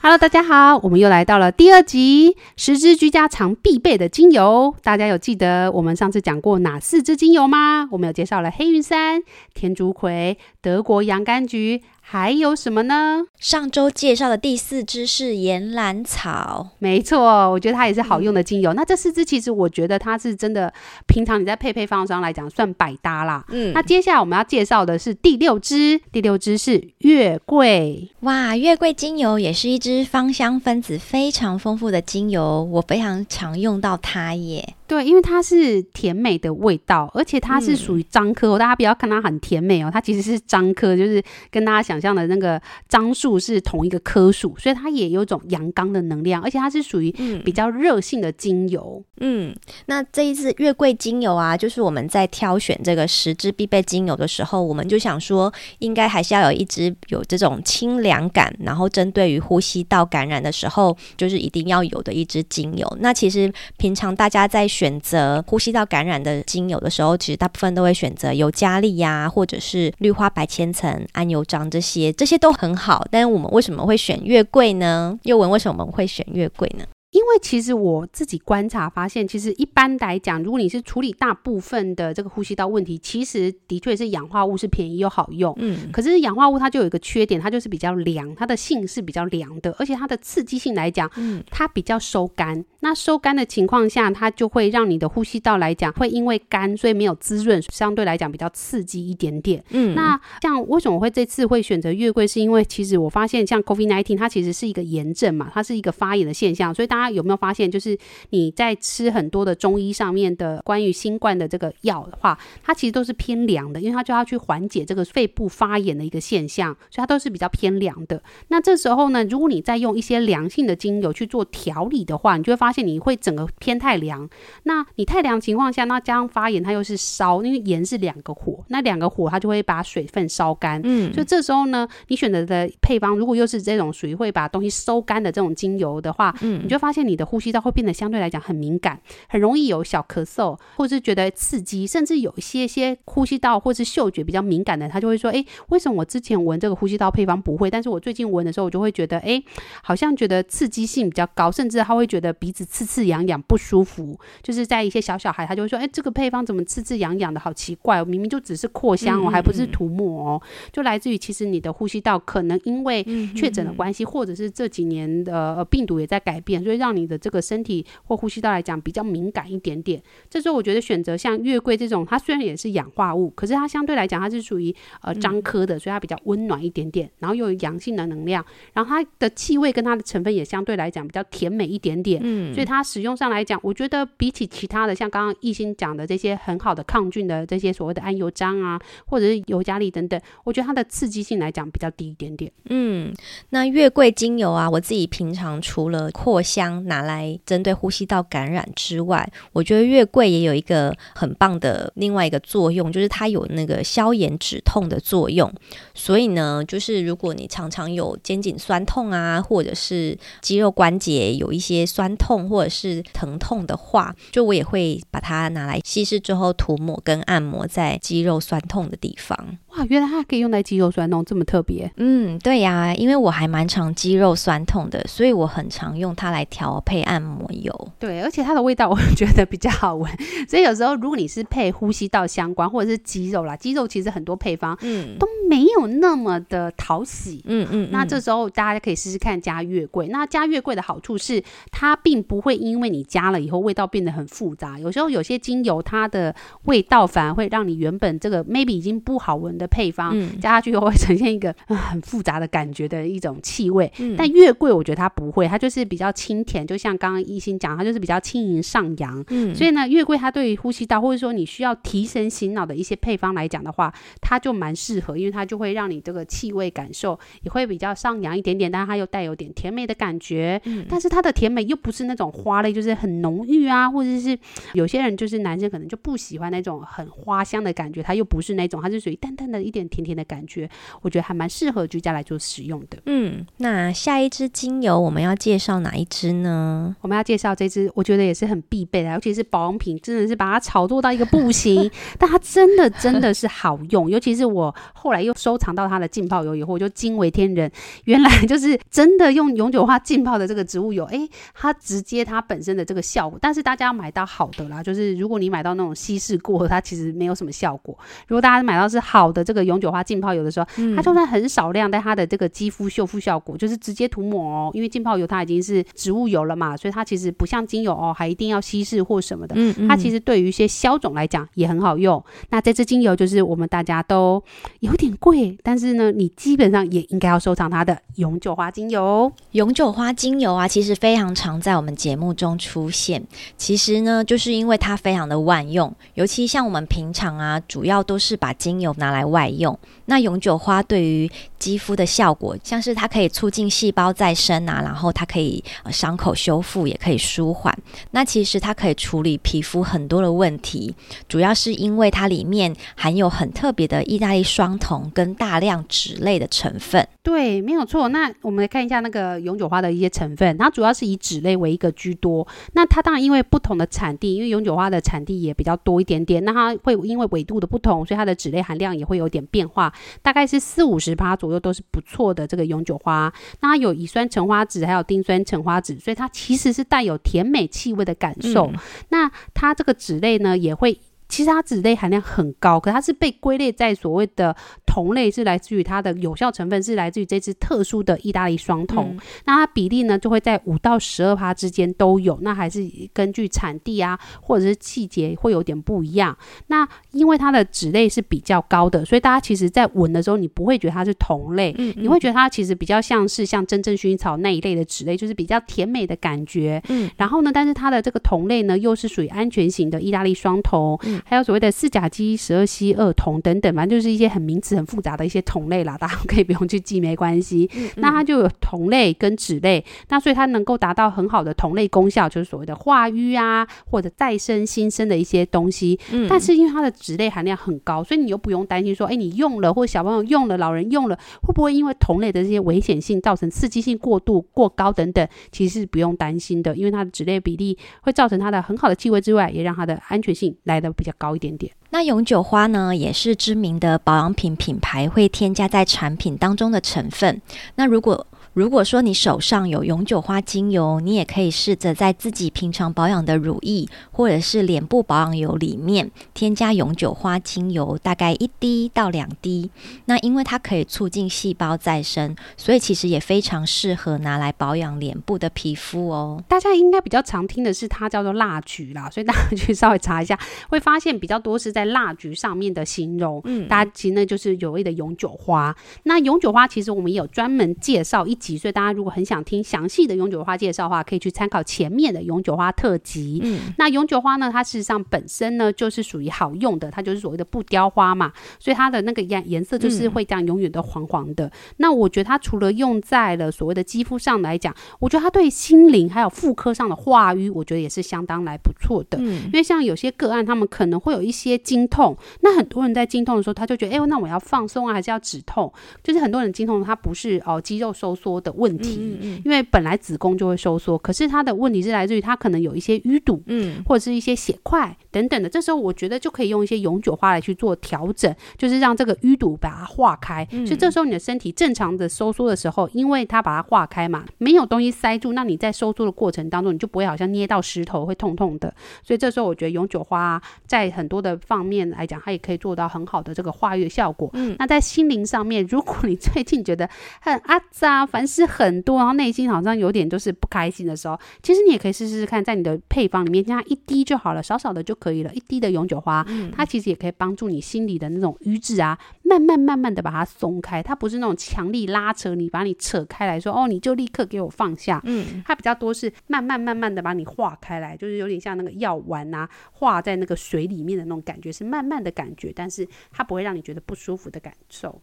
Hello，大家好，我们又来到了第二集，十支居家常必备的精油。大家有记得我们上次讲过哪四支精油吗？我们有介绍了黑云杉、天竺葵、德国洋甘菊。还有什么呢？上周介绍的第四支是岩兰草，没错，我觉得它也是好用的精油。嗯、那这四支其实我觉得它是真的，平常你在配配方上来讲算百搭啦。嗯，那接下来我们要介绍的是第六支，第六支是月桂。哇，月桂精油也是一支芳香分子非常丰富的精油，我非常常用到它耶。对，因为它是甜美的味道，而且它是属于樟科、哦嗯。大家不要看它很甜美哦，它其实是樟科，就是跟大家想象的那个樟树是同一个科属，所以它也有种阳刚的能量，而且它是属于比较热性的精油。嗯，那这一支月桂精油啊，就是我们在挑选这个十支必备精油的时候，我们就想说，应该还是要有一支有这种清凉感，然后针对于呼吸道感染的时候，就是一定要有的一支精油。那其实平常大家在选择呼吸道感染的精油的时候，其实大部分都会选择尤加利呀，或者是绿花白千层、安油樟这些，这些都很好。但是我们为什么会选月桂呢？又问为什么我们会选月桂呢？因为其实我自己观察发现，其实一般来讲，如果你是处理大部分的这个呼吸道问题，其实的确是氧化物是便宜又好用。嗯，可是氧化物它就有一个缺点，它就是比较凉，它的性是比较凉的，而且它的刺激性来讲，嗯，它比较收干。那收干的情况下，它就会让你的呼吸道来讲，会因为干，所以没有滋润，相对来讲比较刺激一点点。嗯，那像为什么我会这次会选择月桂，是因为其实我发现像 COVID-19 它其实是一个炎症嘛，它是一个发炎的现象，所以大家有没有发现，就是你在吃很多的中医上面的关于新冠的这个药的话，它其实都是偏凉的，因为它就要去缓解这个肺部发炎的一个现象，所以它都是比较偏凉的。那这时候呢，如果你再用一些凉性的精油去做调理的话，你就会发现你会整个偏太凉。那你太凉情况下，那加上发炎，它又是烧，因为盐是两个火，那两个火它就会把水分烧干。嗯，所以这时候呢，你选择的配方如果又是这种属于会把东西收干的这种精油的话，嗯，你就发现你的。呼吸道会变得相对来讲很敏感，很容易有小咳嗽，或是觉得刺激，甚至有一些些呼吸道或是嗅觉比较敏感的，他就会说：“哎，为什么我之前闻这个呼吸道配方不会，但是我最近闻的时候，我就会觉得，哎，好像觉得刺激性比较高，甚至他会觉得鼻子刺刺痒痒不舒服。就是在一些小小孩，他就会说：哎，这个配方怎么刺刺痒痒的，好奇怪哦，明明就只是扩香哦，还不是涂抹哦，就来自于其实你的呼吸道可能因为确诊的关系，或者是这几年的呃病毒也在改变，所以让你的这个身体或呼吸道来讲比较敏感一点点，这时候我觉得选择像月桂这种，它虽然也是氧化物，可是它相对来讲它是属于呃樟科的，所以它比较温暖一点点，然后又有阳性的能量，然后它的气味跟它的成分也相对来讲比较甜美一点点，嗯，所以它使用上来讲，我觉得比起其他的像刚刚艺兴讲的这些很好的抗菌的这些所谓的桉油樟啊，或者是尤加利等等，我觉得它的刺激性来讲比较低一点点。嗯，那月桂精油啊，我自己平常除了扩香拿来。针对呼吸道感染之外，我觉得月桂也有一个很棒的另外一个作用，就是它有那个消炎止痛的作用。所以呢，就是如果你常常有肩颈酸痛啊，或者是肌肉关节有一些酸痛或者是疼痛的话，就我也会把它拿来稀释之后涂抹跟按摩在肌肉酸痛的地方。哇，原来它可以用在肌肉酸痛，这么特别。嗯，对呀，因为我还蛮常肌肉酸痛的，所以我很常用它来调配按摩。油对，而且它的味道 我觉得比较好闻，所以有时候如果你是配呼吸道相关或者是肌肉啦，肌肉其实很多配方嗯都没有那么的讨喜嗯嗯，嗯，那这时候大家可以试试看加月桂。那加月桂的好处是它并不会因为你加了以后味道变得很复杂，有时候有些精油它的味道反而会让你原本这个 maybe 已经不好闻的配方，嗯、加下去以后会呈现一个、呃、很复杂的感觉的一种气味。嗯、但月桂我觉得它不会，它就是比较清甜，就像刚刚一心讲，它就是比较轻盈上扬。嗯，所以呢，月桂它对于呼吸道或者说你需要提神醒脑的一些配方来讲的话，它就蛮适合，因为它就会让你这个气味感受也会比较上扬一点点，但是它又带有点甜美的感觉。嗯，但是它的甜美又不是那种花类，就是很浓郁啊，或者是有些人就是男生可能就不喜欢那种很花香的感觉，它又不是那种，它是属于淡淡的一点甜甜的感觉，我觉得还蛮适合居家来做使用的。嗯，那下一支精油我们要介绍哪一支呢？我们要介绍这支，我觉得也是很必备的，尤其是保养品，真的是把它炒作到一个不行，但它真的真的是好用，尤其是我后来又收藏到它的浸泡油以后，我就惊为天人，原来就是真的用永久花浸泡的这个植物油，诶，它直接它本身的这个效果，但是大家要买到好的啦，就是如果你买到那种稀释过，它其实没有什么效果。如果大家买到是好的这个永久花浸泡油的时候，嗯、它就算很少量，但它的这个肌肤修复效果就是直接涂抹哦，因为浸泡油它已经是植物油了嘛，所以它其实不像精油哦，还一定要稀释或什么的。嗯嗯，它其实对于一些消肿来讲也很好用。那这支精油就是我们大家都有点贵，但是呢，你基本上也应该要收藏它的永久花精油。永久花精油啊，其实非常常在我们节目中出现。其实呢，就是因为它非常的万用，尤其像我们平常啊，主要都是把精油拿来外用。那永久花对于肌肤的效果，像是它可以促进细胞再生啊，然后它可以伤口修复，也可以舒缓。那其实它可以处理皮肤很多的问题，主要是因为它里面含有很特别的意大利双酮跟大量脂类的成分。对，没有错。那我们来看一下那个永久花的一些成分，它主要是以脂类为一个居多。那它当然因为不同的产地，因为永久花的产地也比较多一点点，那它会因为纬度的不同，所以它的脂类含量也会有点变化，大概是四五十趴左右都是不错的这个永久花。那它有乙酸橙花酯，还有丁酸橙花酯，所以它其实是带有甜美气味的感受。嗯、那它这个脂类呢也会。其实它脂类含量很高，可它是被归类在所谓的酮类，是来自于它的有效成分是来自于这支特殊的意大利双酮。嗯、那它比例呢就会在五到十二趴之间都有，那还是根据产地啊或者是季节会有点不一样。那因为它的脂类是比较高的，所以大家其实在闻的时候，你不会觉得它是酮类，嗯嗯你会觉得它其实比较像是像真正薰衣草那一类的脂类，就是比较甜美的感觉。嗯，然后呢，但是它的这个酮类呢又是属于安全型的意大利双酮。嗯还有所谓的四甲基十二烯二酮等等，反正就是一些很名词很复杂的一些酮类啦，大家可以不用去记，没关系。嗯嗯那它就有酮类跟脂类，那所以它能够达到很好的酮类功效，就是所谓的化瘀啊或者再生新生的一些东西。嗯，但是因为它的脂类含量很高，所以你又不用担心说，哎，你用了或者小朋友用了、老人用了，会不会因为酮类的这些危险性造成刺激性过度过高等等？其实是不用担心的，因为它的脂类比例会造成它的很好的气味之外，也让它的安全性来的比较要高一。点点，那永久花呢，也是知名的保养品品牌会添加在产品当中的成分。那如果如果说你手上有永久花精油，你也可以试着在自己平常保养的乳液或者是脸部保养油里面添加永久花精油，大概一滴到两滴。那因为它可以促进细胞再生，所以其实也非常适合拿来保养脸部的皮肤哦。大家应该比较常听的是它叫做蜡菊啦，所以大家去稍微查一下，会发现比较多是在蜡菊上面的形容。嗯，大家其实那就是有谓的永久花。那永久花其实我们也有专门介绍一集。所以大家如果很想听详细的永久花介绍的话，可以去参考前面的永久花特辑。嗯，那永久花呢，它事实上本身呢就是属于好用的，它就是所谓的不雕花嘛，所以它的那个颜颜色就是会这样永远的黄黄的。嗯、那我觉得它除了用在了所谓的肌肤上来讲，我觉得它对心灵还有妇科上的化瘀，我觉得也是相当来不错的。嗯，因为像有些个案，他们可能会有一些经痛，那很多人在经痛的时候，他就觉得，哎、欸，那我要放松啊，还是要止痛？就是很多人经痛，它不是哦肌肉收缩的问题，嗯嗯，因为本来子宫就会收缩，可是它的问题是来自于它可能有一些淤堵，嗯，或者是一些血块等等的。这时候我觉得就可以用一些永久花来去做调整，就是让这个淤堵把它化开。嗯，所以这时候你的身体正常的收缩的时候，因为它把它化开嘛，没有东西塞住，那你在收缩的过程当中，你就不会好像捏到石头会痛痛的。所以这时候我觉得永久花在很多的方面来讲，它也可以做到很好的这个化瘀效果。嗯，那在心灵上面，如果你最近觉得很阿杂，烦事很多，然后内心好像有点就是不开心的时候，其实你也可以试试看，在你的配方里面加一滴就好了，少少的就可以了，一滴的永久花，嗯、它其实也可以帮助你心里的那种瘀滞啊，慢慢慢慢的把它松开，它不是那种强力拉扯你，把你扯开来说，哦，你就立刻给我放下，嗯，它比较多是慢慢慢慢的把你化开来，就是有点像那个药丸啊，化在那个水里面的那种感觉，是慢慢的感觉，但是它不会让你觉得不舒服的感受。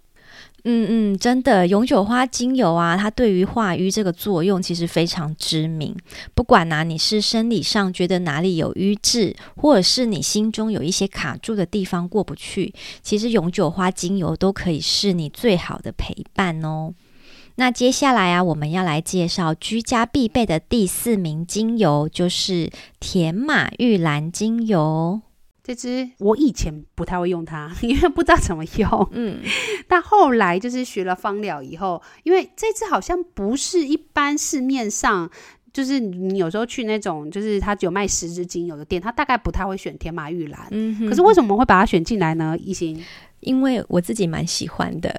嗯嗯，真的，永久花精油啊，它对于化瘀这个作用其实非常知名。不管呢、你是生理上觉得哪里有瘀滞，或者是你心中有一些卡住的地方过不去，其实永久花精油都可以是你最好的陪伴哦。那接下来啊，我们要来介绍居家必备的第四名精油，就是甜马玉兰精油。这支我以前不太会用它，因为不知道怎么用。嗯，但后来就是学了芳疗以后，因为这支好像不是一般市面上，就是你有时候去那种就是它有卖十支精油的店，它大概不太会选天马玉兰。嗯哼，可是为什么会把它选进来呢？一心，因为我自己蛮喜欢的。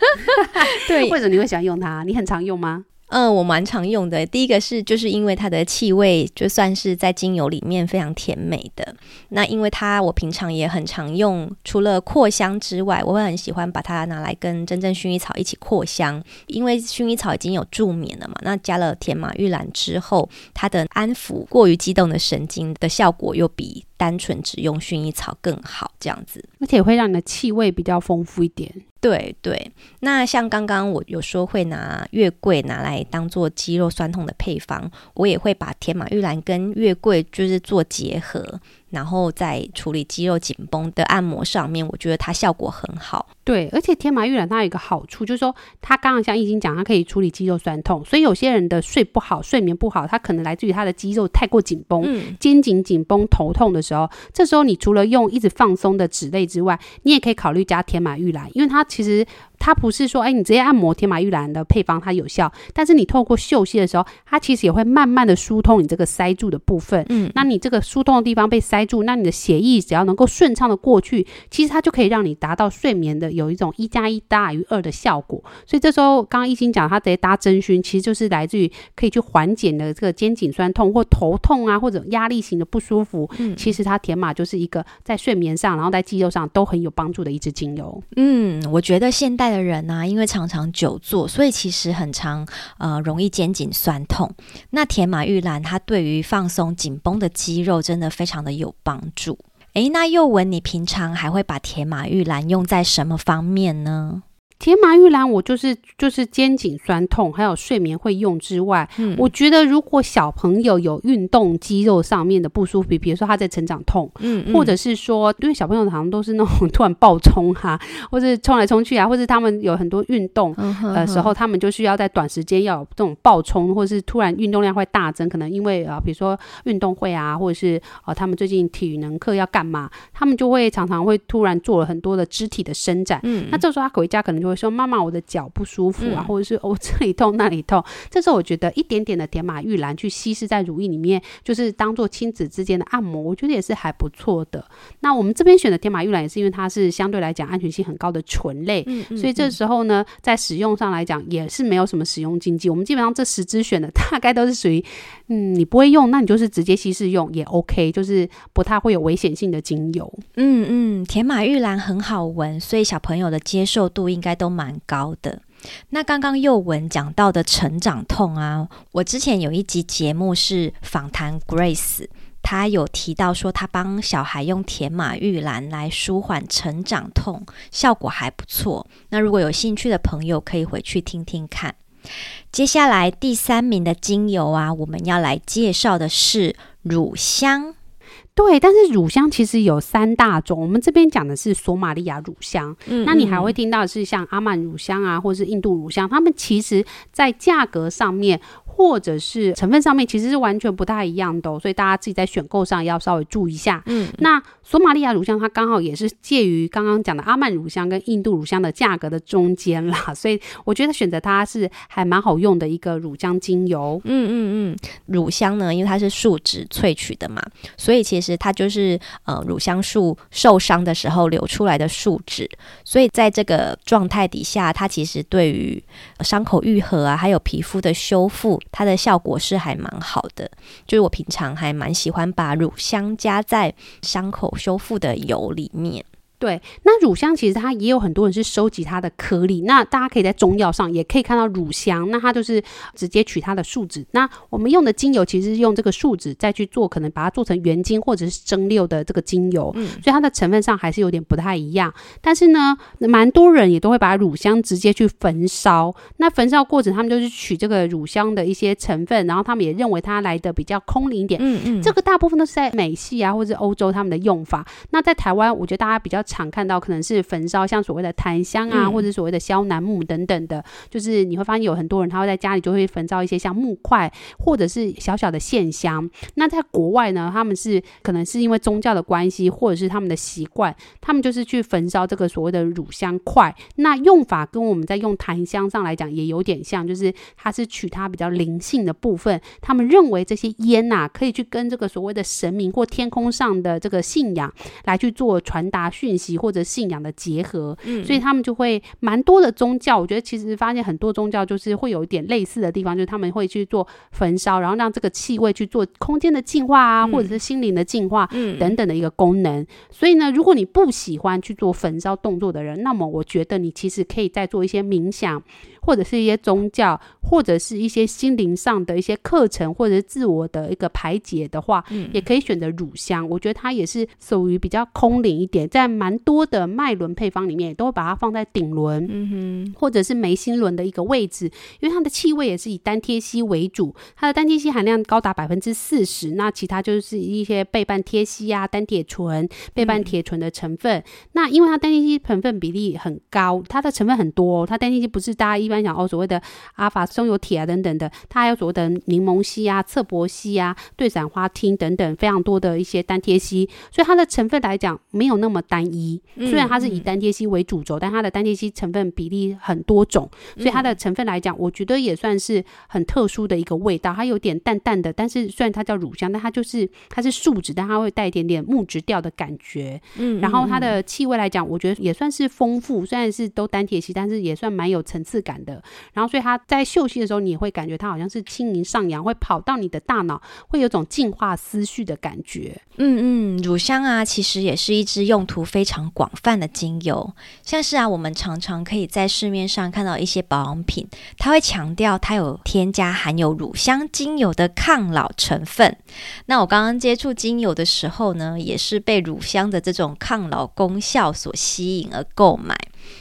对，为什么你会喜欢用它？你很常用吗？嗯，我蛮常用的。第一个是，就是因为它的气味，就算是在精油里面非常甜美的。那因为它，我平常也很常用，除了扩香之外，我会很喜欢把它拿来跟真正薰衣草一起扩香。因为薰衣草已经有助眠了嘛，那加了甜马玉兰之后，它的安抚过于激动的神经的效果又比单纯只用薰衣草更好，这样子，而且会让你的气味比较丰富一点。对对，那像刚刚我有说会拿月桂拿来当做肌肉酸痛的配方，我也会把天马玉兰跟月桂就是做结合。然后在处理肌肉紧绷的按摩上面，我觉得它效果很好。对，而且天麻玉兰它有一个好处，就是说它刚刚像易经讲，它可以处理肌肉酸痛。所以有些人的睡不好、睡眠不好，它可能来自于他的肌肉太过紧绷，嗯、肩颈紧绷、头痛的时候，这时候你除了用一直放松的脂类之外，你也可以考虑加天麻玉兰，因为它其实。它不是说，哎，你直接按摩天马玉兰的配方它有效，但是你透过嗅吸的时候，它其实也会慢慢的疏通你这个塞住的部分。嗯，那你这个疏通的地方被塞住，那你的血液只要能够顺畅的过去，其实它就可以让你达到睡眠的有一种一加一大于二的效果。所以这时候刚刚一心讲，它直接搭真熏，其实就是来自于可以去缓解你的这个肩颈酸痛或头痛啊，或者压力型的不舒服。嗯，其实它甜马就是一个在睡眠上，然后在肌肉上都很有帮助的一支精油。嗯，我觉得现代。的人呢、啊，因为常常久坐，所以其实很常呃容易肩颈酸痛。那铁马玉兰它对于放松紧绷的肌肉真的非常的有帮助。诶，那又文，你平常还会把铁马玉兰用在什么方面呢？甜马玉兰，我就是就是肩颈酸痛，还有睡眠会用之外，嗯，我觉得如果小朋友有运动肌肉上面的不舒服，比如说他在成长痛，嗯，嗯，或者是说，因为小朋友好像都是那种突然暴冲哈，或者冲来冲去啊，或者他们有很多运动的、嗯呃、时候，他们就需要在短时间要有这种暴冲，或者是突然运动量会大增，可能因为啊、呃，比如说运动会啊，或者是啊、呃，他们最近体能课要干嘛，他们就会常常会突然做了很多的肢体的伸展，嗯，那这时候他回家可能就会说：“妈妈，我的脚不舒服啊，嗯、或者是我、哦、这里痛那里痛。”这时候我觉得一点点的甜马玉兰去稀释在乳液里面，就是当做亲子之间的按摩，我觉得也是还不错的。那我们这边选的甜马玉兰也是因为它是相对来讲安全性很高的醇类，嗯嗯嗯、所以这时候呢，在使用上来讲也是没有什么使用禁忌。我们基本上这十支选的 大概都是属于，嗯，你不会用，那你就是直接稀释用也 OK，就是不太会有危险性的精油。嗯嗯，甜马玉兰很好闻，所以小朋友的接受度应该都蛮高的。那刚刚宥雯讲到的成长痛啊，我之前有一集节目是访谈 Grace，她有提到说她帮小孩用甜马玉兰来舒缓成长痛，效果还不错。那如果有兴趣的朋友可以回去听听看。接下来第三名的精油啊，我们要来介绍的是乳香。对，但是乳香其实有三大种，我们这边讲的是索马利亚乳香，嗯，那你还会听到的是像阿曼乳香啊，或者是印度乳香，他们其实在价格上面。或者是成分上面，其实是完全不太一样的哦，所以大家自己在选购上要稍微注意一下。嗯，那索马利亚乳香它刚好也是介于刚刚讲的阿曼乳香跟印度乳香的价格的中间啦，所以我觉得选择它是还蛮好用的一个乳香精油。嗯嗯嗯，乳香呢，因为它是树脂萃取的嘛，所以其实它就是呃乳香树受伤的时候流出来的树脂，所以在这个状态底下，它其实对于伤口愈合啊，还有皮肤的修复，它的效果是还蛮好的。就是我平常还蛮喜欢把乳香加在伤口修复的油里面。对，那乳香其实它也有很多人是收集它的颗粒，那大家可以在中药上也可以看到乳香，那它就是直接取它的树脂。那我们用的精油其实是用这个树脂再去做，可能把它做成原精或者是蒸馏的这个精油，嗯，所以它的成分上还是有点不太一样。但是呢，蛮多人也都会把乳香直接去焚烧。那焚烧过程，他们就是取这个乳香的一些成分，然后他们也认为它来的比较空灵一点。嗯嗯，这个大部分都是在美系啊或者欧洲他们的用法。那在台湾，我觉得大家比较。常看到可能是焚烧，像所谓的檀香啊，或者所谓的萧楠木等等的，就是你会发现有很多人他会在家里就会焚烧一些像木块，或者是小小的线香。那在国外呢，他们是可能是因为宗教的关系，或者是他们的习惯，他们就是去焚烧这个所谓的乳香块。那用法跟我们在用檀香上来讲也有点像，就是它是取它比较灵性的部分。他们认为这些烟呐，可以去跟这个所谓的神明或天空上的这个信仰来去做传达讯息或者信仰的结合，嗯，所以他们就会蛮多的宗教。我觉得其实发现很多宗教就是会有一点类似的地方，就是他们会去做焚烧，然后让这个气味去做空间的净化啊，或者是心灵的净化等等的一个功能。所以呢，如果你不喜欢去做焚烧动作的人，那么我觉得你其实可以再做一些冥想。或者是一些宗教，或者是一些心灵上的一些课程，或者是自我的一个排解的话，嗯，也可以选择乳香。我觉得它也是属于比较空灵一点，在蛮多的脉轮配方里面，也都会把它放在顶轮，嗯哼，或者是眉心轮的一个位置，因为它的气味也是以单萜烯为主，它的单萜烯含量高达百分之四十，那其他就是一些倍半萜烯啊、单铁醇、倍半铁醇的成分。嗯、那因为它单萜烯成分比例很高，它的成分很多，它单萜烯不是大家一般。讲哦，所谓的阿法松油体啊等等的，它还有所谓的柠檬烯啊、侧柏烯啊、对伞花烃等等非常多的一些单萜烯，所以它的成分来讲没有那么单一。虽然它是以单萜烯为主轴，但它的单萜烯成分比例很多种，所以它的成分来讲，我觉得也算是很特殊的一个味道。它有点淡淡的，但是虽然它叫乳香，但它就是它是树脂，但它会带一点点木质调的感觉。嗯，然后它的气味来讲，我觉得也算是丰富，虽然是都单萜烯，但是也算蛮有层次感的。然后，所以它在嗅吸的时候，你也会感觉它好像是轻盈上扬，会跑到你的大脑，会有种净化思绪的感觉。嗯嗯，乳香啊，其实也是一支用途非常广泛的精油。像是啊，我们常常可以在市面上看到一些保养品，它会强调它有添加含有乳香精油的抗老成分。那我刚刚接触精油的时候呢，也是被乳香的这种抗老功效所吸引而购买。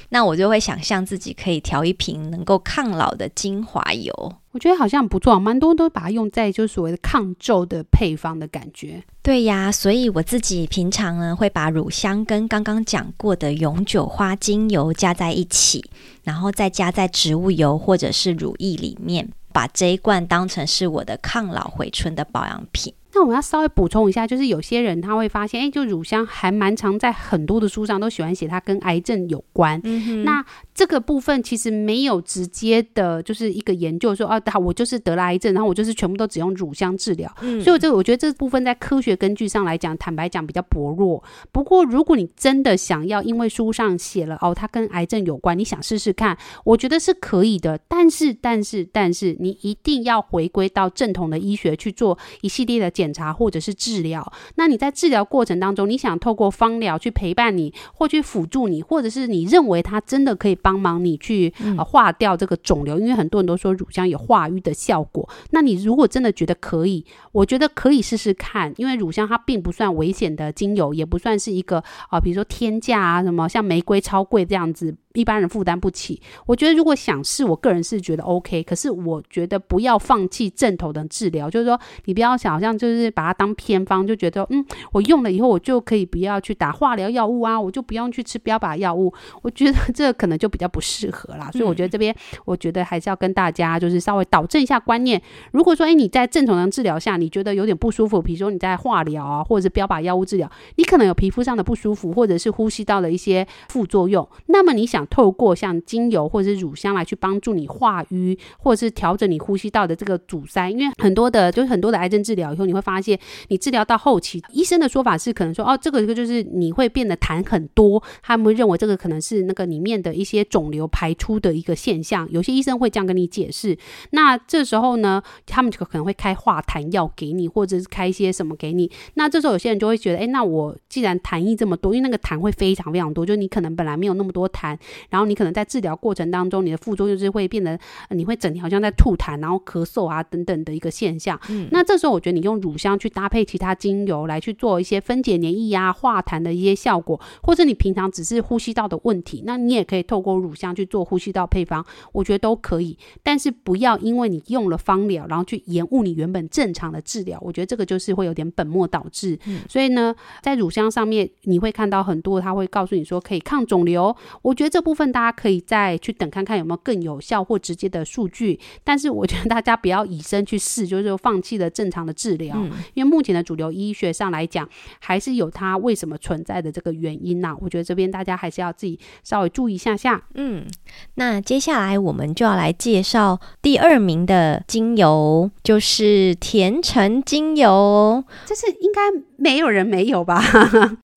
那我就会想象自己可以调一瓶能够抗老的精华油，我觉得好像不错，蛮多都把它用在就是所谓的抗皱的配方的感觉。对呀，所以我自己平常呢会把乳香跟刚刚讲过的永久花精油加在一起，然后再加在植物油或者是乳液里面，把这一罐当成是我的抗老回春的保养品。那我要稍微补充一下，就是有些人他会发现，哎，就乳香还蛮常在很多的书上都喜欢写它跟癌症有关。嗯、那这个部分其实没有直接的，就是一个研究说，啊，我就是得了癌症，然后我就是全部都只用乳香治疗。嗯、所以这个我觉得这部分在科学根据上来讲，坦白讲比较薄弱。不过如果你真的想要，因为书上写了哦，它跟癌症有关，你想试试看，我觉得是可以的。但是，但是，但是你一定要回归到正统的医学去做一系列的检。检查或者是治疗，那你在治疗过程当中，你想透过芳疗去陪伴你，或去辅助你，或者是你认为它真的可以帮忙你去呃化掉这个肿瘤，因为很多人都说乳香有化瘀的效果。那你如果真的觉得可以，我觉得可以试试看，因为乳香它并不算危险的精油，也不算是一个啊、呃，比如说天价啊什么，像玫瑰超贵这样子。一般人负担不起。我觉得如果想试，我个人是觉得 OK，可是我觉得不要放弃正统的治疗，就是说你不要想好像就是把它当偏方，就觉得嗯，我用了以后我就可以不要去打化疗药物啊，我就不用去吃标靶药物。我觉得这可能就比较不适合啦。所以我觉得这边我觉得还是要跟大家就是稍微导正一下观念。如果说哎你在正统的治疗下你觉得有点不舒服，比如说你在化疗啊，或者是标靶药物治疗，你可能有皮肤上的不舒服，或者是呼吸道的一些副作用，那么你想透过像精油或者是乳香来去帮助你化瘀，或者是调整你呼吸道的这个阻塞，因为很多的就是很多的癌症治疗以后，你会发现你治疗到后期，医生的说法是可能说哦，这个就是你会变得痰很多，他们会认为这个可能是那个里面的一些肿瘤排出的一个现象，有些医生会这样跟你解释。那这时候呢，他们就可能会开化痰药给你，或者是开一些什么给你。那这时候有些人就会觉得，哎，那我既然痰液这么多，因为那个痰会非常非常多，就你可能本来没有那么多痰，然后你可能在治疗过程当中，你的副作用就是会变得，呃、你会整天好像在吐痰，然后咳嗽啊等等的一个现象。嗯，那这时候我觉得你用乳香去搭配其他精油来去做一些分解黏液啊、化痰的一些效果，或者你平常只是呼吸道的问题，那你也可以透过乳香去做呼吸道配方，我觉得都可以。但是不要因为你用了芳疗，然后去延误你原本正常的治疗，我觉得这个就是会有点本末倒置。嗯，所以呢，在乳香上面你会看到很多，他会告诉你说可以抗肿瘤。我觉得这部分大家可以再去等看看有没有更有效或直接的数据。但是我觉得大家不要以身去试，就是放弃了正常的治疗。嗯，因为目前的主流医学上来讲，还是有它为什么存在的这个原因呐、啊。我觉得这边大家还是要自己稍微注意一下下。嗯，那接下来我们就要来介绍第二名的精油，就是甜橙精油。这是应该没有人没有吧？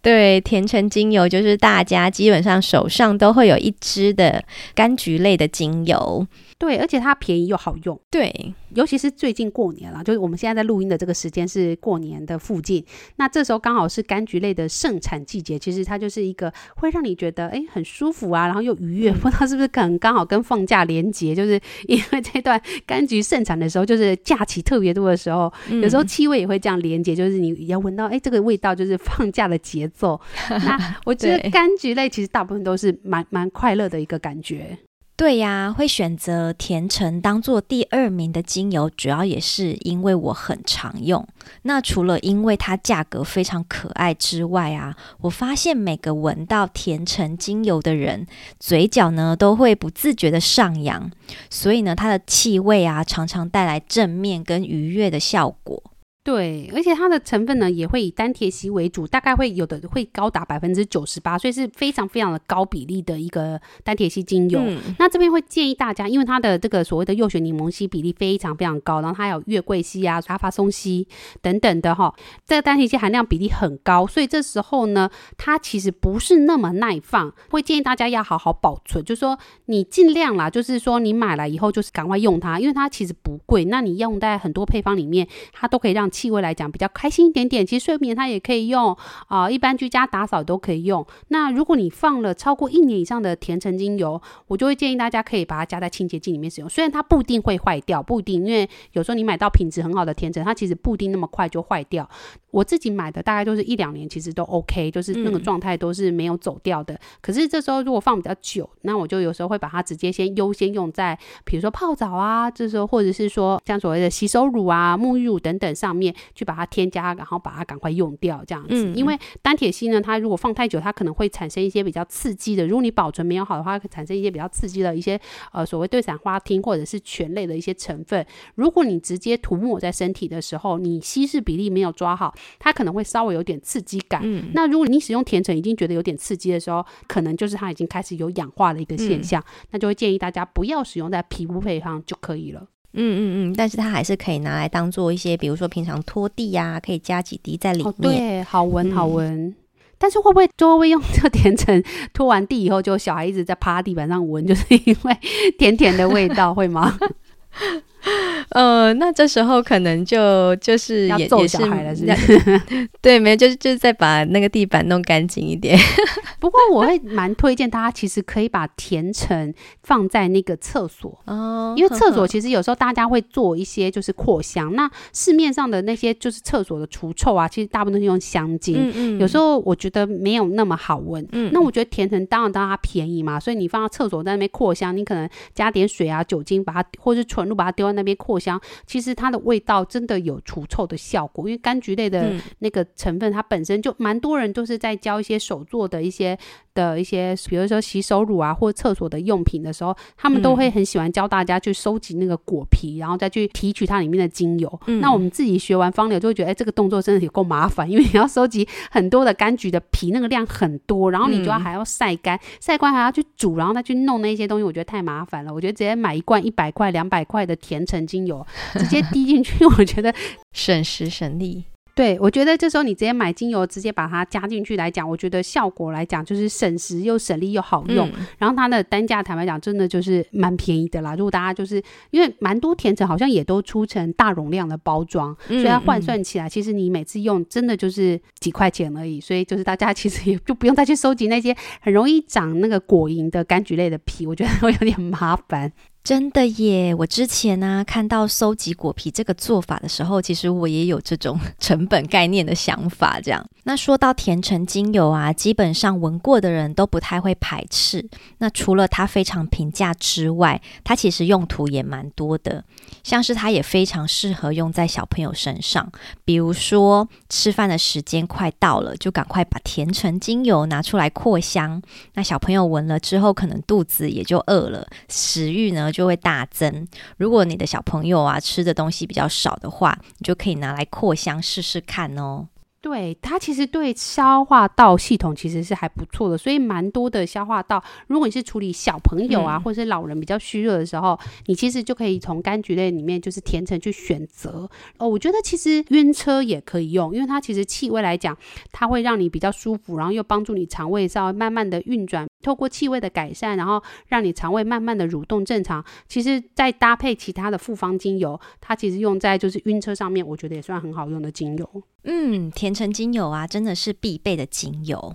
对，甜橙精油就是大家基本上手上都会有一支的柑橘类的精油。对，而且它便宜又好用。对，尤其是最近过年了，就是我们现在在录音的这个时间是过年的附近，那这时候刚好是柑橘类的盛产季节，其实它就是一个会让你觉得哎很舒服啊，然后又愉悦。不知道是不是可能刚好跟放假连结，就是因为这段柑橘盛产的时候，就是假期特别多的时候，嗯、有时候气味也会这样连结，就是你要闻到哎这个味道就是放假的节奏。那 我觉得柑橘类其实大部分都是蛮蛮快乐的一个感觉。对呀，会选择甜橙当做第二名的精油，主要也是因为我很常用。那除了因为它价格非常可爱之外啊，我发现每个闻到甜橙精油的人，嘴角呢都会不自觉的上扬，所以呢，它的气味啊常常带来正面跟愉悦的效果。对，而且它的成分呢也会以单铁烯为主，大概会有的会高达百分之九十八，所以是非常非常的高比例的一个单铁烯精油。嗯、那这边会建议大家，因为它的这个所谓的右旋柠檬烯比例非常非常高，然后它有月桂烯啊、阿法松烯等等的哈，这个单铁烯含量比例很高，所以这时候呢，它其实不是那么耐放，会建议大家要好好保存，就是说你尽量啦，就是说你买来以后就是赶快用它，因为它其实不贵，那你用在很多配方里面，它都可以让。气味来讲比较开心一点点，其实睡眠它也可以用啊、一般居家打扫都可以用。那如果你放了超过一年以上的甜橙精油，我就会建议大家可以把它加在清洁剂里面使用。虽然它不一定会坏掉，不一定，因为有时候你买到品质很好的甜橙，它其实不一定那么快就坏掉。我自己买的大概都是一两年，其实都 OK，就是那个状态都是没有走掉的。可是这时候如果放比较久，那我就有时候会把它直接先优先用在，比如说泡澡啊，这时候或者是说像所谓的洗手乳啊、沐浴乳等等上面。去把它添加，然后把它赶快用掉，这样子。嗯、因为单铁烯呢，它如果放太久，它可能会产生一些比较刺激的。如果你保存没有好的话，会产生一些比较刺激的一些呃所谓对伞花烃或者是醛类的一些成分。如果你直接涂抹在身体的时候，你稀释比例没有抓好，它可能会稍微有点刺激感。嗯、那如果你使用甜橙已经觉得有点刺激的时候，可能就是它已经开始有氧化的一个现象，嗯、那就会建议大家不要使用在皮肤配方就可以了。嗯嗯嗯，但是它还是可以拿来当做一些，比如说平常拖地呀、啊，可以加几滴在里面，哦、对，好闻好闻。嗯、但是会不会就会用这个甜橙拖完地以后，就小孩一直在趴地板上闻，就是因为 甜甜的味道，会吗？呃，那这时候可能就就是也要揍小孩了，是不是？是 对，没有，就是就是再把那个地板弄干净一点。不过我会蛮推荐大家，其实可以把甜橙放在那个厕所哦，因为厕所其实有时候大家会做一些就是扩香。那市面上的那些就是厕所的除臭啊，其实大部分都是用香精，嗯嗯，有时候我觉得没有那么好闻。嗯，那我觉得甜橙当然当然它便宜嘛，所以你放到厕所在那边扩香，你可能加点水啊、酒精把它，或是纯露把它丢在那边扩香，其实它的味道真的有除臭的效果。因为柑橘类的那个成分，它本身就蛮多人都是在教一些手做的一些。的一些，比如说洗手乳啊，或厕所的用品的时候，他们都会很喜欢教大家去收集那个果皮，然后再去提取它里面的精油。嗯、那我们自己学完芳疗就会觉得，哎，这个动作真的有够麻烦，因为你要收集很多的柑橘的皮，那个量很多，然后你就要还要晒干，晒干还要去煮，然后再去弄那些东西，我觉得太麻烦了。我觉得直接买一罐一百块、两百块的甜橙精油，直接滴进去，我觉得 省时省力。对，我觉得这时候你直接买精油，直接把它加进去来讲，我觉得效果来讲就是省时又省力又好用。嗯、然后它的单价坦白讲，真的就是蛮便宜的啦。如果大家就是因为蛮多甜橙好像也都出成大容量的包装，嗯、所以它换算起来，其实你每次用真的就是几块钱而已。所以就是大家其实也就不用再去收集那些很容易长那个果蝇的柑橘类的皮，我觉得会有点麻烦。真的耶！我之前呢、看到收集果皮这个做法的时候，其实我也有这种成本概念的想法。这样，那说到甜橙精油啊，基本上闻过的人都不太会排斥。那除了它非常平价之外，它其实用途也蛮多的，像是它也非常适合用在小朋友身上。比如说吃饭的时间快到了，就赶快把甜橙精油拿出来扩香。那小朋友闻了之后，可能肚子也就饿了，食欲呢，就会大增。如果你的小朋友啊吃的东西比较少的话，你就可以拿来扩香试试看哦。对，它其实对消化道系统其实是还不错的，所以蛮多的消化道，如果你是处理小朋友啊，嗯、或者是老人比较虚弱的时候，你其实就可以从柑橘类里面就是甜橙去选择哦。我觉得其实晕车也可以用，因为它其实气味来讲，它会让你比较舒服，然后又帮助你肠胃稍微慢慢的运转，透过气味的改善，然后让你肠胃慢慢的蠕动正常。其实再搭配其他的复方精油，它其实用在就是晕车上面，我觉得也算很好用的精油。嗯，甜橙精油啊，真的是必备的精油。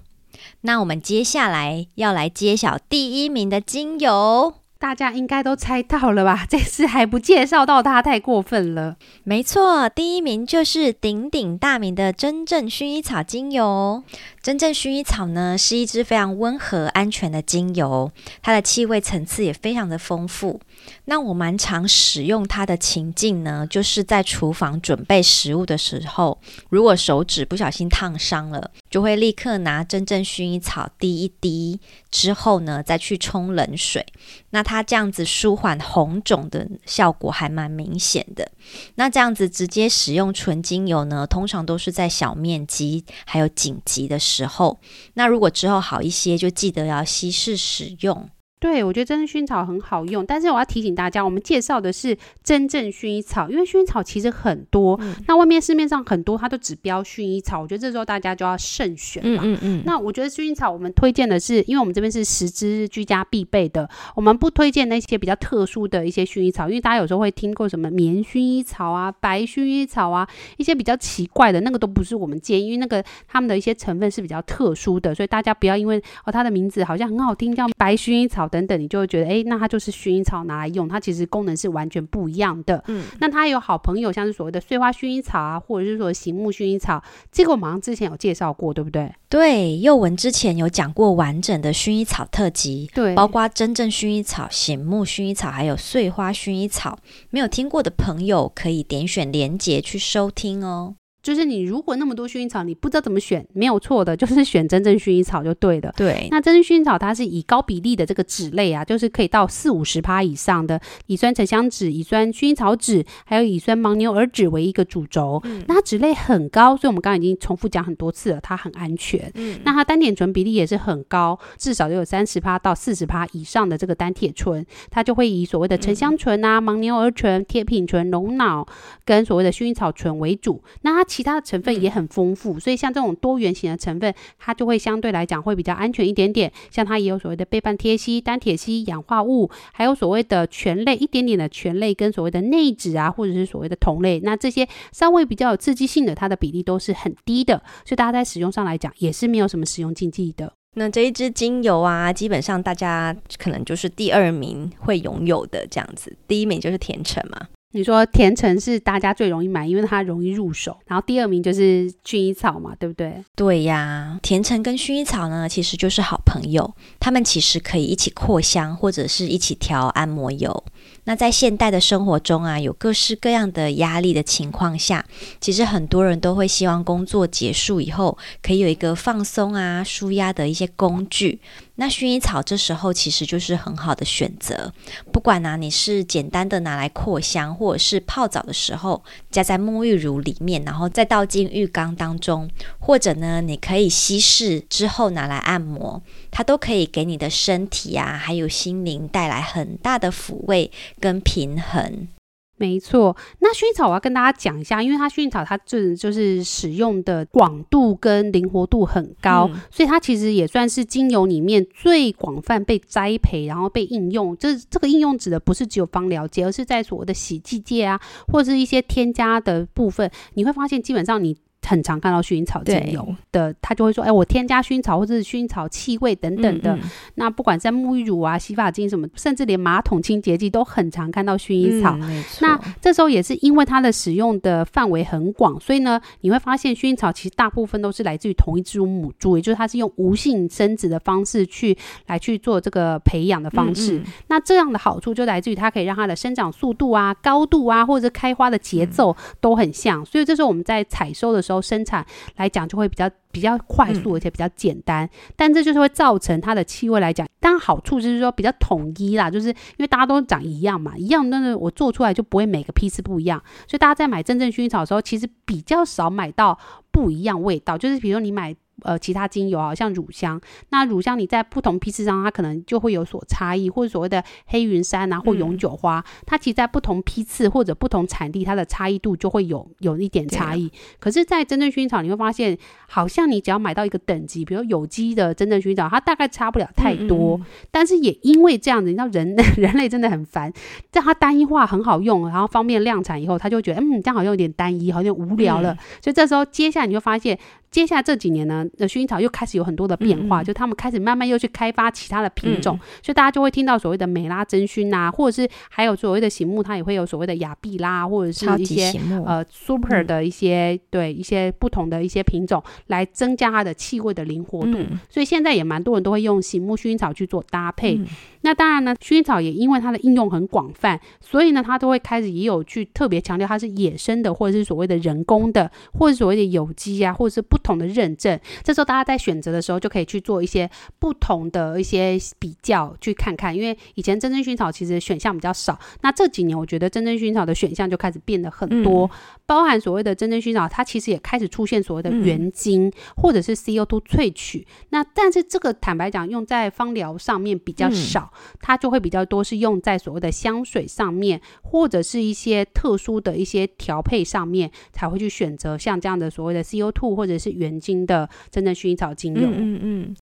那我们接下来要来揭晓第一名的精油，大家应该都猜到了吧？这次还不介绍到它，太过分了。没错，第一名就是鼎鼎大名的真正薰衣草精油。真正薰衣草呢，是一支非常温和、安全的精油，它的气味层次也非常的丰富。那我蛮常使用它的情境呢，就是在厨房准备食物的时候，如果手指不小心烫伤了，就会立刻拿真正薰衣草滴一滴，之后呢再去冲冷水。那它这样子舒缓红肿的效果还蛮明显的。那这样子直接使用纯精油呢，通常都是在小面积还有紧急的时候。那如果之后好一些，就记得要稀释使用。对，我觉得真正薰衣草很好用，但是我要提醒大家，我们介绍的是真正薰衣草，因为薰衣草其实很多，嗯、那外面市面上很多它都只标薰衣草，我觉得这时候大家就要慎选了。嗯嗯，嗯那我觉得薰衣草我们推荐的是，因为我们这边是十支居家必备的，我们不推荐那些比较特殊的一些薰衣草，因为大家有时候会听过什么棉薰衣草啊、白薰衣草啊，一些比较奇怪的那个都不是我们建议，因为那个他们的一些成分是比较特殊的，所以大家不要因为哦它的名字好像很好听，叫白薰衣草。等等，你就会觉得，哎，那它就是薰衣草拿来用，它其实功能是完全不一样的。嗯，那它有好朋友，像是所谓的碎花薰衣草啊，或者是说醒目薰衣草，这个我们好像之前有介绍过，对不对？对，幼文之前有讲过完整的薰衣草特辑，对，包括真正薰衣草、醒目薰衣草，还有碎花薰衣草。没有听过的朋友，可以点选连结去收听哦。就是你如果那么多薰衣草，你不知道怎么选，没有错的，就是选真正薰衣草就对了。对，那真正薰衣草它是以高比例的这个酯类啊，就是可以到四五十趴以上的乙酸沉香酯、乙酸薰衣草酯，还有乙酸牻牛儿酯为一个主轴。嗯，那它酯类很高，所以我们刚刚已经重复讲很多次了，它很安全。嗯，那它单萜醇比例也是很高，至少都有三十趴到四十趴以上的这个单铁醇，它就会以所谓的沉香醇啊、牻牛儿醇、铁品醇、龙脑跟所谓的薰衣草醇为主。那它其他的成分也很丰富，所以像这种多元型的成分，它就会相对来讲会比较安全一点点。像它也有所谓的倍半萜烯、单铁烯、氧化物，还有所谓的醛类，一点点的醛类跟所谓的内酯啊，或者是所谓的酮类，那这些稍微比较有刺激性的，它的比例都是很低的，所以大家在使用上来讲也是没有什么使用禁忌的。那这一支精油啊，基本上大家可能就是第二名会拥有的这样子，第一名就是甜橙嘛。你说甜橙是大家最容易买，因为它容易入手。然后第二名就是薰衣草嘛，对不对？对呀，甜橙跟薰衣草呢，其实就是好朋友，它们其实可以一起扩香，或者是一起调按摩油。那在现代的生活中啊，有各式各样的压力的情况下，其实很多人都会希望工作结束以后，可以有一个放松啊、舒压的一些工具。那薰衣草这时候其实就是很好的选择，不管呢、你是简单的拿来扩香，或者是泡澡的时候加在沐浴乳里面，然后再倒进浴缸当中，或者呢你可以稀释之后拿来按摩，它都可以给你的身体啊还有心灵带来很大的抚慰跟平衡。没错，那薰衣草我要跟大家讲一下，因为它薰衣草它这就是使用的广度跟灵活度很高，嗯，所以它其实也算是精油里面最广泛被栽培，然后被应用。这这个应用指的不是只有芳疗界，而是在所谓的洗剂界啊，或者是一些添加的部分，你会发现基本上你。很常看到薰衣草精油的，他就会说：“哎，我添加薰衣草或者是薰衣草气味等等的。嗯嗯”那不管在沐浴乳啊、洗发精什么，甚至连马桶清洁剂都很常看到薰衣草。嗯、那这时候也是因为它的使用的范围很广，所以呢，你会发现薰衣草其实大部分都是来自于同一株母株，也就是它是用无性生殖的方式去来去做这个培养的方式。那这样的好处就来自于它可以让它的生长速度啊、高度啊，或者开花的节奏都很像。嗯、所以这时候我们在采收的时候。生产来讲就会比较比较快速，而且比较简单，嗯，但这就是会造成它的气味来讲，当然好处就是说比较统一啦，就是因为大家都长一样嘛，一样的呢，我做出来就不会每个批次不一样，所以大家在买真正薰衣草的时候，其实比较少买到不一样味道，就是比如说你买。呃，其他精油啊，像乳香，那乳香你在不同批次上，它可能就会有所差异，或者所谓的黑云杉啊，或永久花，嗯，它其实在不同批次或者不同产地，它的差异度就会有有一点差异。可是，在真正薰衣草，你会发现，好像你只要买到一个等级，比如有机的真正薰衣草，它大概差不了太多。嗯嗯，但是也因为这样子，你知道人 人类真的很烦，在它单一化很好用，然后方便量产以后，他就觉得嗯，这样好像有点单一，好像无聊了，嗯。所以这时候，接下来你会发现。接下来这几年呢，那，薰衣草又开始有很多的变化，嗯嗯，就他们开始慢慢又去开发其他的品种，嗯、所以大家就会听到所谓的美拉真薰啊，或者是还有所谓的醒目，它也会有所谓的雅碧拉，或者是一些呃 super 的一些、嗯、对一些不同的一些品种来增加它的气味的灵活度、嗯。所以现在也蛮多人都会用醒目薰衣草去做搭配。嗯、那当然呢，薰衣草也因为它的应用很广泛，所以呢，它都会开始也有去特别强调它是野生的，或者是所谓的人工的，或者是所谓的有机啊，或者是不。不同的认证，这时候大家在选择的时候就可以去做一些不同的一些比较，去看看。因为以前真正薰草其实选项比较少，那这几年我觉得真正薰草的选项就开始变得很多，嗯、包含所谓的真正薰草，它其实也开始出现所谓的原精、嗯、或者是 CO2 萃取。那但是这个坦白讲，用在芳疗上面比较少、嗯，它就会比较多是用在所谓的香水上面，或者是一些特殊的一些调配上面才会去选择像这样的所谓的 CO2 或者是原精的真正薰衣草精油，嗯嗯，嗯。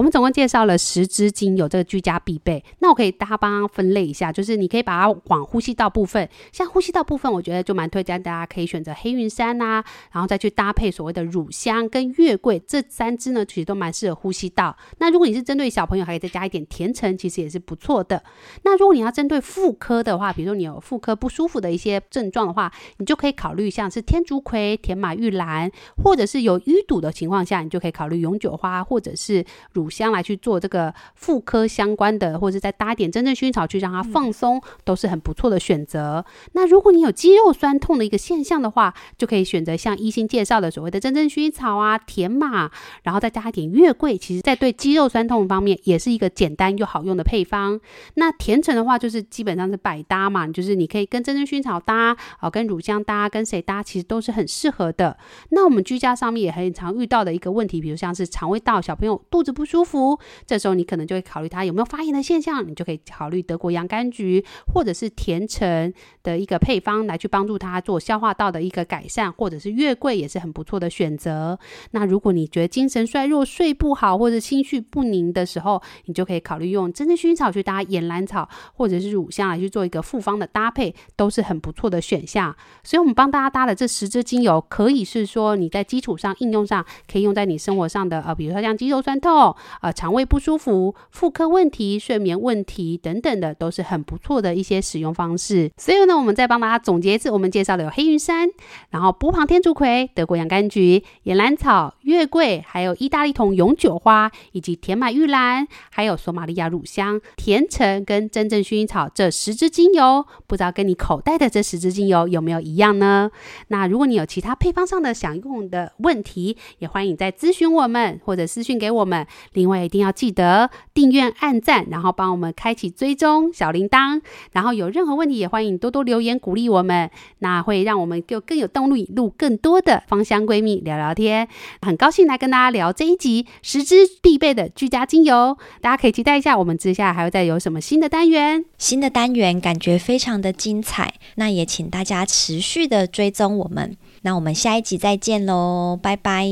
我们总共介绍了十支精油，这个居家必备。那我可以大家帮分类一下，就是你可以把它往呼吸道部分，像呼吸道部分，我觉得就蛮推荐大家可以选择黑云杉呐、然后再去搭配所谓的乳香跟月桂这三支呢，其实都蛮适合呼吸道。那如果你是针对小朋友，还可以再加一点甜橙，其实也是不错的。那如果你要针对妇科的话，比如说你有妇科不舒服的一些症状的话，你就可以考虑像是天竺葵、甜马玉兰，或者是有淤堵的情况下，你就可以考虑永久花或者是乳。将来去做这个妇科相关的，或者再搭点真正薰衣草去让它放松，嗯，都是很不错的选择。那如果你有肌肉酸痛的一个现象的话，就可以选择像医 sinh 介绍的所谓的真正薰衣草啊、甜马，然后再加一点月桂。其实，在对肌肉酸痛方面，也是一个简单又好用的配方。那甜橙的话，就是基本上是百搭嘛，就是你可以跟真正薰衣草搭，啊，跟乳香搭，跟谁搭，其实都是很适合的。那我们居家上面也很常遇到的一个问题，比如像是肠胃道，小朋友肚子不舒服。这时候你可能就会考虑它有没有发炎的现象，你就可以考虑德国洋甘菊或者是甜橙的一个配方来去帮助它做消化道的一个改善，或者是月桂也是很不错的选择。那如果你觉得精神衰弱、睡不好或者心绪不宁的时候，你就可以考虑用真正薰衣草去搭岩兰草或者是乳香来去做一个复方的搭配，都是很不错的选项。所以，我们帮大家搭的这十支精油，可以是说你在基础上应用上可以用在你生活上的呃，比如说像肌肉酸痛。呃肠胃不舒服、妇科问题、睡眠问题等等的，都是很不错的一些使用方式。所以呢，我们再帮大家总结一次，我们介绍的有黑云杉，然后波旁天竺葵、德国洋甘菊、岩兰草、月桂，还有意大利桐永久花，以及甜马玉兰，还有索马利亚乳香、甜橙跟真正薰衣草这十支精油，不知道跟你口袋的这十支精油有没有一样呢？那如果你有其他配方上的想用的问题，也欢迎再咨询我们或者私讯给我们。另外，一定要记得订阅、按赞，然后帮我们开启追踪小铃铛。然后有任何问题，也欢迎多多留言鼓励我们，那会让我们就更有动力录更多的芳香闺蜜聊聊天。很高兴来跟大家聊这一集十支必备的居家精油，大家可以期待一下，我们接下来还会再有什么新的单元？新的单元感觉非常的精彩，那也请大家持续的追踪我们。那我们下一集再见喽，拜拜，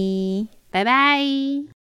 拜拜。